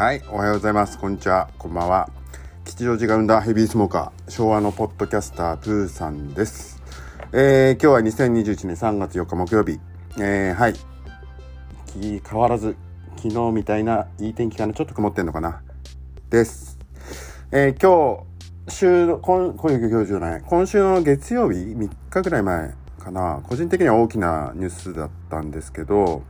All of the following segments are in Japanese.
はい、おはようございます。こんにちは。こんばんは。吉祥寺が生んだヘビースモーカー、昭和のポッドキャスター、プーさんです。えー、今日は2021年3月4日木曜日。えー、はい。変わらず、昨日みたいないい天気かな。ちょっと曇ってんのかな。です。えー、今日、週の、今、今週今日じゃない。今週の月曜日、3日ぐらい前かな。個人的には大きなニュースだったんですけど、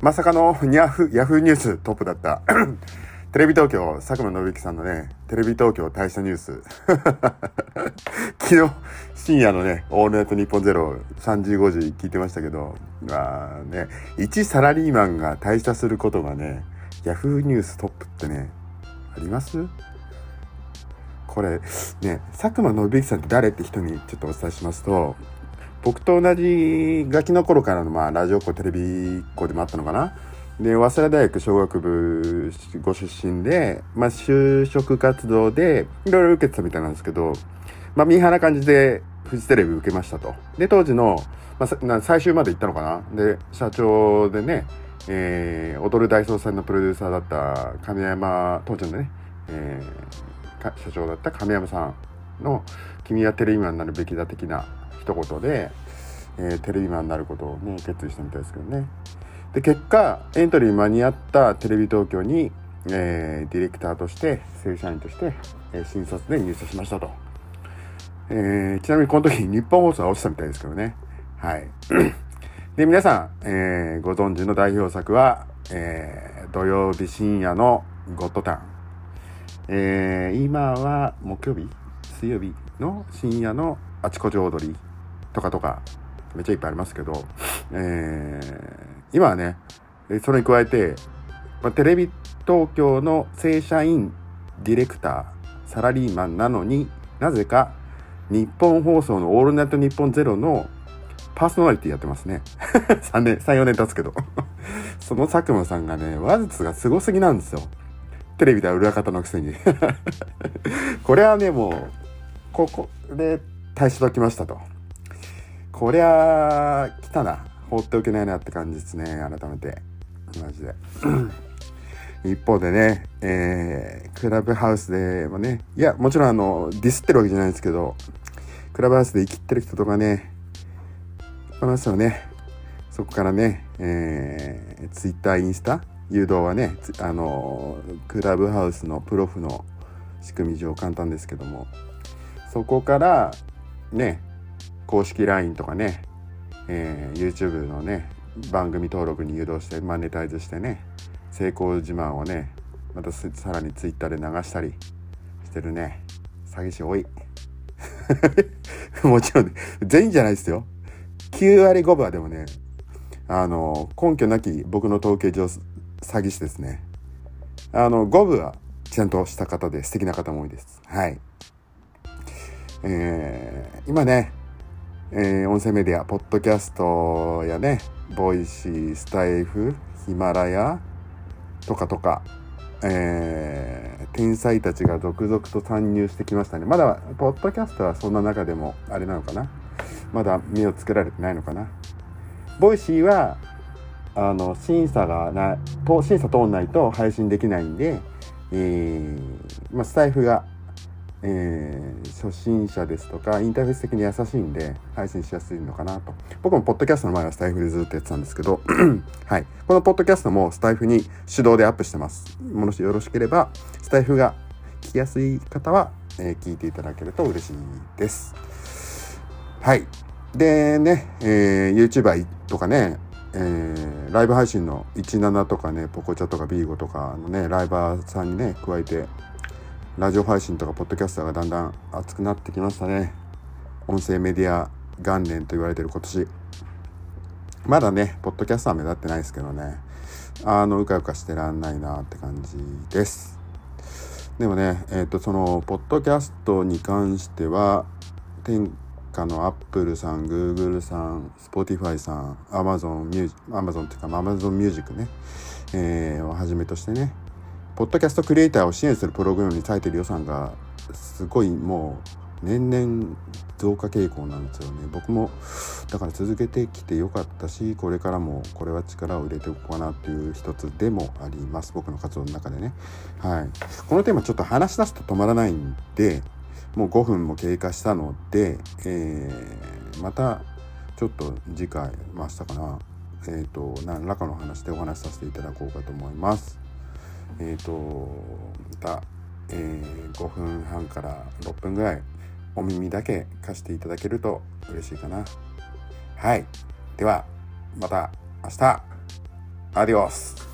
まさかのニャフ、ヤフーニューストップだった。テレビ東京、佐久間信之さんのね、テレビ東京大したニュース。昨日、深夜のね、オールナイトニッポンゼロ、3時5時聞いてましたけど、まあね、一サラリーマンが退社することがね、ヤフーニューストップってね、あります？これ、ね、佐久間信之さんって誰って人にちょっとお伝えしますと、僕と同じガキの頃からの、まあ、ラジオっ子テレビっ子でもあったのかな。で、早稲田大学商学部ご出身で、まあ、就職活動で、いろいろ受けてたみたいなんですけど、まあ、ミーハーな感じで、フジテレビ受けましたと。で、当時の、まあ、最終まで行ったのかなで、社長でね、えー、踊る大捜査のプロデューサーだった亀山、当時のね、えー社長だった亀山さんの、君はテレビマンになるべきだ的な一言で、えーテレビマンになることをね、決意したみたいですけどね。で、結果、エントリー間に合ったテレビ東京に、えーディレクターとして、正社員として、えー新卒で入社しましたと。えちなみにこの時日本放送は落ちたみたいですけどね。はい。で、皆さん、えーご存知の代表作は、え土曜日深夜のゴッドタン。え今は木曜日水曜日の深夜のあちこち踊りとかとか、めっちゃいっぱいありますけど、えー今はね、それに加えて、まあ、テレビ東京の正社員、ディレクター、サラリーマンなのになぜか日本放送のオールナイトニッポンゼロのパーソナリティやってますね。3年、3、4年経つけど。その佐久間さんがね、話術がすごすぎなんですよ。テレビでは裏方のくせに。これはね、もう、ここで退所ときましたと。こりゃ、来たな。放っておけないなって感じですね。改めて。マジで。一方でね、えー、クラブハウスでもね、いや、もちろんあの、ディスってるわけじゃないですけど、クラブハウスで生きってる人とかね、いますよね。そこからね、えー、ツイッター、インスタ、誘導はね、あの、クラブハウスのプロフの仕組み上簡単ですけども、そこから、ね、公式 LINE とかね、えー YouTube のね、番組登録に誘導して、マネタイズしてね、成功自慢をね、またさらに Twitter で流したりしてるね、詐欺師多い。もちろん、ね、全員じゃないですよ。9割5分はでもね、あの、根拠なき僕の統計上、詐欺師ですね。あの、5分はちゃんとした方で素敵な方も多いです。はい。えー今ね、えー音声メディア、ポッドキャストやね、ボイシー、スタエフ、ヒマラヤとかとか、えー天才たちが続々と参入してきましたね。まだ、ポッドキャストはそんな中でも、あれなのかな？まだ目をつけられてないのかな？ボイシーは、あの、審査がな、と審査通んないと配信できないんで、えーまあ、スタエフが、えー初心者ですとかインターフェース的に優しいんで配信しやすいのかなと。僕もポッドキャストの前はスタエフでずっとやってたんですけど はい。このポッドキャストもスタエフに手動でアップしてます。もしよろしければスタエフが聞きやすい方は、えー聞いていただけると嬉しいです。はい。でね、えー、YouTuber とかねえーライブ配信の17とかね、ポコチャとかビーゴとかのね、ライバーさんにね、加えて、ラジオ配信とかポッドキャスターがだんだん熱くなってきましたね。音声メディア元年と言われてる今年。まだね、ポッドキャスター目立ってないですけどね、あの、うかうかしてらんないなって感じです。でもね、えっ、と、その、ポッドキャストに関しては、天下のアップルさん、グーグルさん、スポティファイさん、アマゾンミュージアマゾンっていうか、アマゾンミュージックね、えーをはじめとしてね、ポッドキャストクリエイターを支援するプログラムに割いてる予算が、すごいもう、年々増加傾向なんですよね。僕もだから続けてきてよかったしこれからもこれは力を入れておこうかなっていう一つでもあります。僕の活動の中でね。はい。このテーマちょっと話し出すと止まらないんでもう5分も経過したので、えー、またちょっと次回ましたかな。えっ、ー、と何らかの話でお話しさせていただこうかと思います。えっ、ー、とまた、え5分半から6分ぐらいお耳だけ貸していただけると嬉しいかな。はい。では、また明日。アディオス。